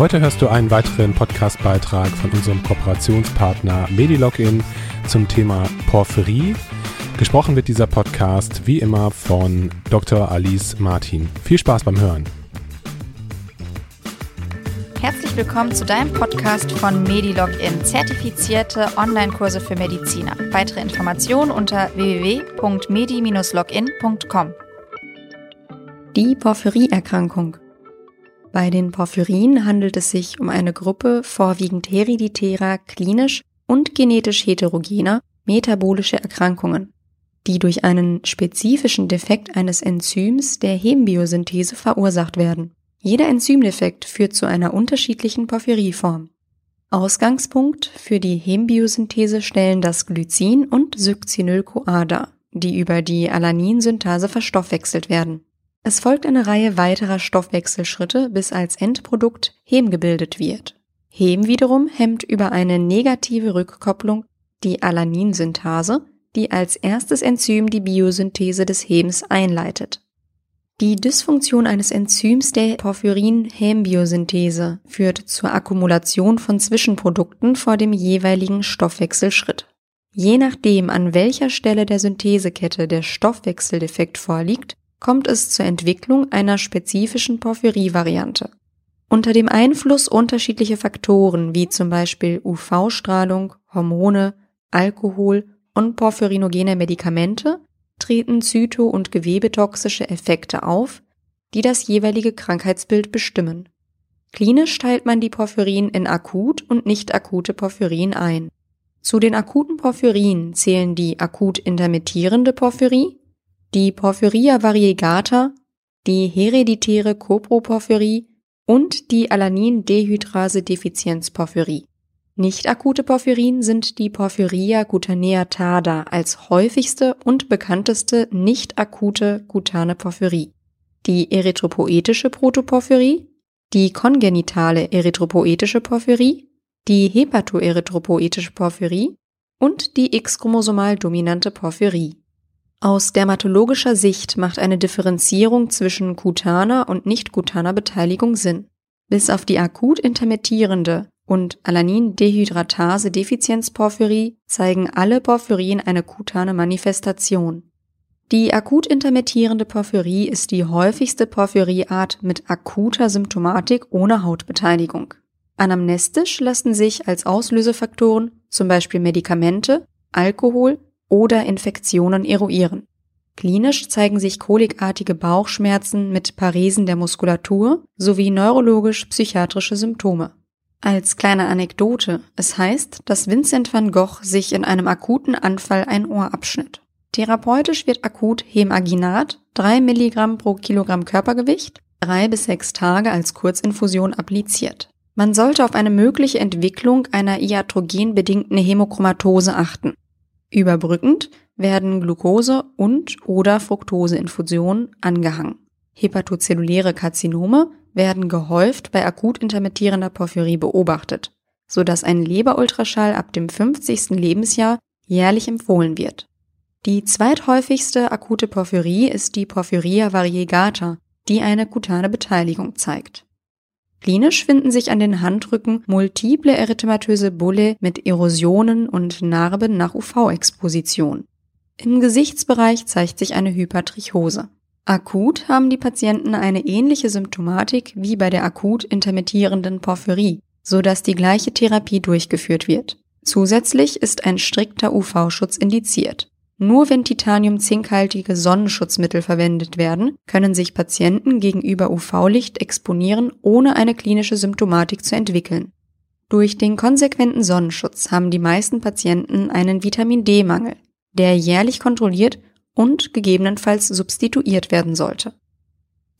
Heute hörst du einen weiteren Podcast-Beitrag von unserem Kooperationspartner Medilogin zum Thema Porphyrie. Gesprochen wird dieser Podcast wie immer von Dr. Alice Martin. Viel Spaß beim Hören. Herzlich willkommen zu deinem Podcast von Medilogin, zertifizierte Online-Kurse für Mediziner. Weitere Informationen unter www.medi-login.com. Die Porphyrieerkrankung. Bei den Porphyrien handelt es sich um eine Gruppe vorwiegend hereditärer, klinisch und genetisch heterogener metabolische Erkrankungen, die durch einen spezifischen Defekt eines Enzyms der Hembiosynthese verursacht werden. Jeder Enzymdefekt führt zu einer unterschiedlichen Porphyrieform. Ausgangspunkt für die Hembiosynthese stellen das Glycin und Succinyl-CoA dar, die über die Alaninsynthase verstoffwechselt werden. Es folgt eine Reihe weiterer Stoffwechselschritte, bis als Endprodukt Hem gebildet wird. Hem wiederum hemmt über eine negative Rückkopplung die Alaninsynthase, die als erstes Enzym die Biosynthese des Hems einleitet. Die Dysfunktion eines Enzyms der Porphyrin-Hem-Biosynthese führt zur Akkumulation von Zwischenprodukten vor dem jeweiligen Stoffwechselschritt. Je nachdem, an welcher Stelle der Synthesekette der Stoffwechseldefekt vorliegt, kommt es zur Entwicklung einer spezifischen Porphyrie-Variante. Unter dem Einfluss unterschiedlicher Faktoren wie zum Beispiel UV-Strahlung, Hormone, Alkohol und porphyrinogene Medikamente treten zyto- und gewebetoxische Effekte auf, die das jeweilige Krankheitsbild bestimmen. Klinisch teilt man die Porphyrin in akut und nicht akute Porphyrin ein. Zu den akuten Porphyrien zählen die akut intermittierende Porphyrie, die Porphyria variegata, die hereditäre Coproporphyrie und die Alanin-Dehydrase-Defizienz-Porphyrie. Nicht akute Porphyrien sind die Porphyria cutanea tarda als häufigste und bekannteste nicht akute kutane Porphyrie, die erythropoetische Protoporphyrie, die kongenitale erythropoetische Porphyrie, die hepatoerythropoetische Porphyrie und die X-chromosomal dominante Porphyrie. Aus dermatologischer Sicht macht eine Differenzierung zwischen kutaner und nicht-kutaner Beteiligung Sinn. Bis auf die akut intermittierende und Alanin-Dehydratase-Defizienz-Porphyrie zeigen alle Porphyrien eine kutane Manifestation. Die akut intermittierende Porphyrie ist die häufigste Porphyrieart mit akuter Symptomatik ohne Hautbeteiligung. Anamnestisch lassen sich als Auslösefaktoren zum Beispiel Medikamente, Alkohol oder Infektionen eruieren. Klinisch zeigen sich kolikartige Bauchschmerzen mit Paresen der Muskulatur sowie neurologisch-psychiatrische Symptome. Als kleine Anekdote, es heißt, dass Vincent van Gogh sich in einem akuten Anfall ein Ohr abschnitt. Therapeutisch wird akut Hemaginat 3 Milligramm pro Kilogramm Körpergewicht drei bis sechs Tage als Kurzinfusion appliziert. Man sollte auf eine mögliche Entwicklung einer iatrogenbedingten Hämochromatose achten. Überbrückend werden Glucose und oder Fructoseinfusionen angehangen. Hepatozelluläre Karzinome werden gehäuft bei akut intermittierender Porphyrie beobachtet, so dass ein Leberultraschall ab dem 50. Lebensjahr jährlich empfohlen wird. Die zweithäufigste akute Porphyrie ist die Porphyria variegata, die eine kutane Beteiligung zeigt. Klinisch finden sich an den Handrücken multiple erythematöse Bulle mit Erosionen und Narben nach UV-Exposition. Im Gesichtsbereich zeigt sich eine Hypertrichose. Akut haben die Patienten eine ähnliche Symptomatik wie bei der akut intermittierenden Porphyrie, so dass die gleiche Therapie durchgeführt wird. Zusätzlich ist ein strikter UV-Schutz indiziert. Nur wenn titanium-zinkhaltige Sonnenschutzmittel verwendet werden, können sich Patienten gegenüber UV-Licht exponieren, ohne eine klinische Symptomatik zu entwickeln. Durch den konsequenten Sonnenschutz haben die meisten Patienten einen Vitamin D-Mangel, der jährlich kontrolliert und gegebenenfalls substituiert werden sollte.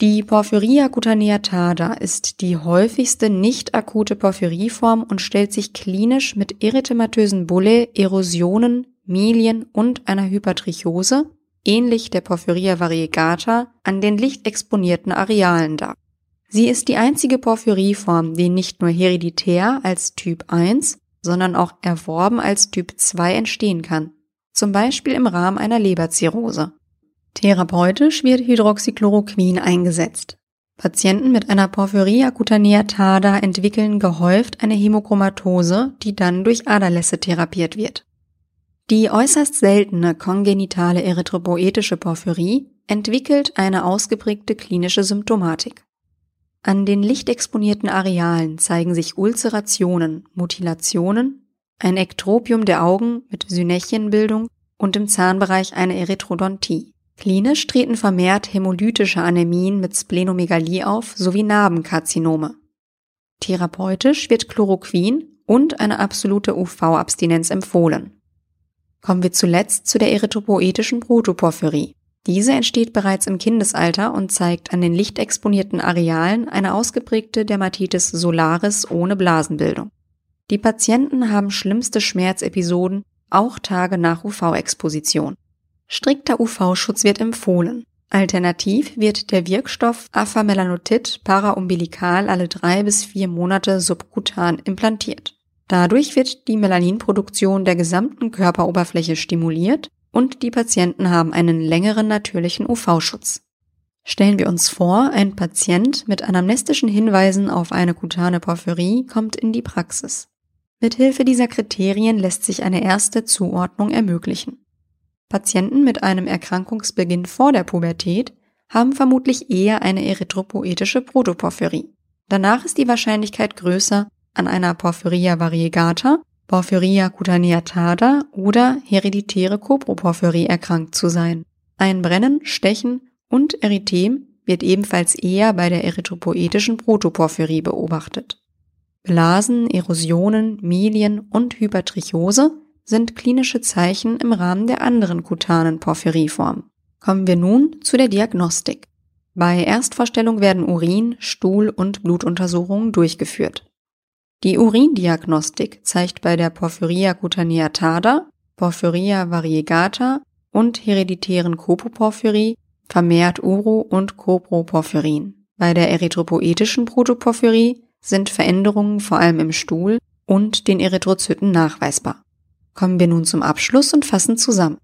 Die Porphyria cutaneatada ist die häufigste nicht akute Porphyrieform und stellt sich klinisch mit erythematösen Bulle, Erosionen, Milien und einer Hypertrichose, ähnlich der Porphyria variegata, an den lichtexponierten Arealen dar. Sie ist die einzige Porphyrieform, die nicht nur hereditär als Typ 1, sondern auch erworben als Typ 2 entstehen kann, zum Beispiel im Rahmen einer Leberzirrhose. Therapeutisch wird Hydroxychloroquin eingesetzt. Patienten mit einer Porphyria cutaneatada entwickeln gehäuft eine Hämochromatose, die dann durch Aderlässe therapiert wird. Die äußerst seltene kongenitale erythropoetische Porphyrie entwickelt eine ausgeprägte klinische Symptomatik. An den lichtexponierten Arealen zeigen sich Ulzerationen, Mutilationen, ein Ektropium der Augen mit Synächienbildung und im Zahnbereich eine Erythrodontie. Klinisch treten vermehrt hämolytische Anämien mit Splenomegalie auf sowie Narbenkarzinome. Therapeutisch wird Chloroquin und eine absolute UV-Abstinenz empfohlen. Kommen wir zuletzt zu der erythropoetischen Protoporphyrie. Diese entsteht bereits im Kindesalter und zeigt an den lichtexponierten Arealen eine ausgeprägte Dermatitis solaris ohne Blasenbildung. Die Patienten haben schlimmste Schmerzepisoden, auch Tage nach UV-Exposition. Strikter UV-Schutz wird empfohlen. Alternativ wird der Wirkstoff Afamelanotid paraumbilikal alle drei bis vier Monate subkutan implantiert. Dadurch wird die Melaninproduktion der gesamten Körperoberfläche stimuliert und die Patienten haben einen längeren natürlichen UV-Schutz. Stellen wir uns vor, ein Patient mit anamnestischen Hinweisen auf eine kutane Porphyrie kommt in die Praxis. Mithilfe dieser Kriterien lässt sich eine erste Zuordnung ermöglichen. Patienten mit einem Erkrankungsbeginn vor der Pubertät haben vermutlich eher eine erythropoetische Protoporphyrie. Danach ist die Wahrscheinlichkeit größer, an einer Porphyria variegata, Porphyria cutaneatada oder hereditäre Coproporphyrie erkrankt zu sein. Ein Brennen, Stechen und Erythem wird ebenfalls eher bei der erythropoetischen Protoporphyrie beobachtet. Blasen, Erosionen, Milien und Hypertrichose sind klinische Zeichen im Rahmen der anderen kutanen Porphyrieform. Kommen wir nun zu der Diagnostik. Bei Erstvorstellung werden Urin-, Stuhl- und Blutuntersuchungen durchgeführt. Die Urindiagnostik zeigt bei der Porphyria cutaneatada, Porphyria variegata und hereditären Copoporphyrie vermehrt Uro- und Coproporphyrin. Bei der erythropoetischen Protoporphyrie sind Veränderungen vor allem im Stuhl und den Erythrozyten nachweisbar. Kommen wir nun zum Abschluss und fassen zusammen.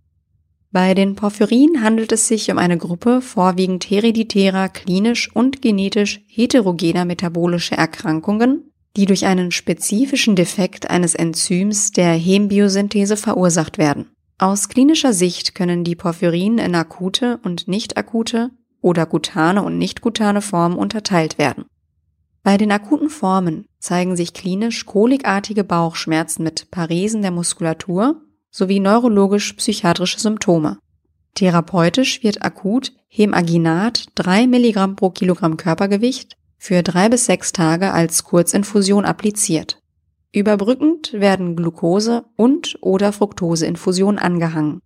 Bei den Porphyrien handelt es sich um eine Gruppe vorwiegend hereditärer, klinisch und genetisch heterogener metabolischer Erkrankungen, die durch einen spezifischen Defekt eines Enzyms der Hembiosynthese verursacht werden. Aus klinischer Sicht können die Porphyrien in akute und nicht akute oder gutane und nicht gutane Formen unterteilt werden. Bei den akuten Formen zeigen sich klinisch kolikartige Bauchschmerzen mit Paresen der Muskulatur sowie neurologisch-psychiatrische Symptome. Therapeutisch wird akut Hemaginat 3 Milligramm pro Kilogramm Körpergewicht für drei bis sechs Tage als Kurzinfusion appliziert. Überbrückend werden Glucose und oder Fructoseinfusion angehangen.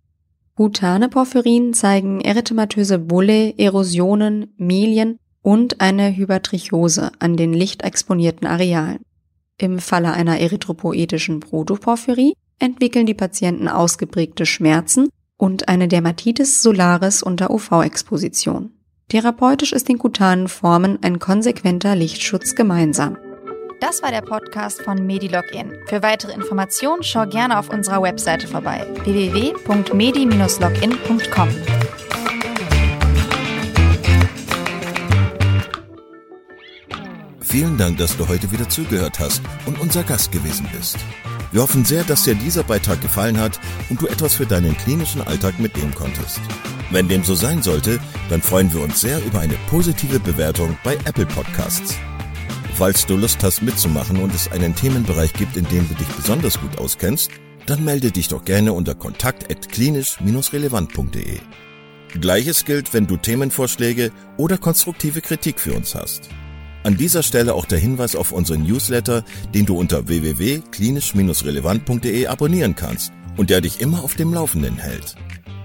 Butane Porphyrin zeigen erythematöse Bulle, Erosionen, Milien und eine Hypertrichose an den lichtexponierten Arealen. Im Falle einer erythropoetischen Protoporphyrie entwickeln die Patienten ausgeprägte Schmerzen und eine Dermatitis solaris unter UV-Exposition. Therapeutisch ist den kutanen Formen ein konsequenter Lichtschutz gemeinsam. Das war der Podcast von MediLogin. Für weitere Informationen schau gerne auf unserer Webseite vorbei www.medi-login.com. Vielen Dank, dass du heute wieder zugehört hast und unser Gast gewesen bist. Wir hoffen sehr, dass dir dieser Beitrag gefallen hat und du etwas für deinen klinischen Alltag mitnehmen konntest. Wenn dem so sein sollte, dann freuen wir uns sehr über eine positive Bewertung bei Apple Podcasts. Falls du Lust hast mitzumachen und es einen Themenbereich gibt, in dem du dich besonders gut auskennst, dann melde dich doch gerne unter kontakt@klinisch-relevant.de. Gleiches gilt, wenn du Themenvorschläge oder konstruktive Kritik für uns hast. An dieser Stelle auch der Hinweis auf unseren Newsletter, den du unter www.klinisch-relevant.de abonnieren kannst und der dich immer auf dem Laufenden hält.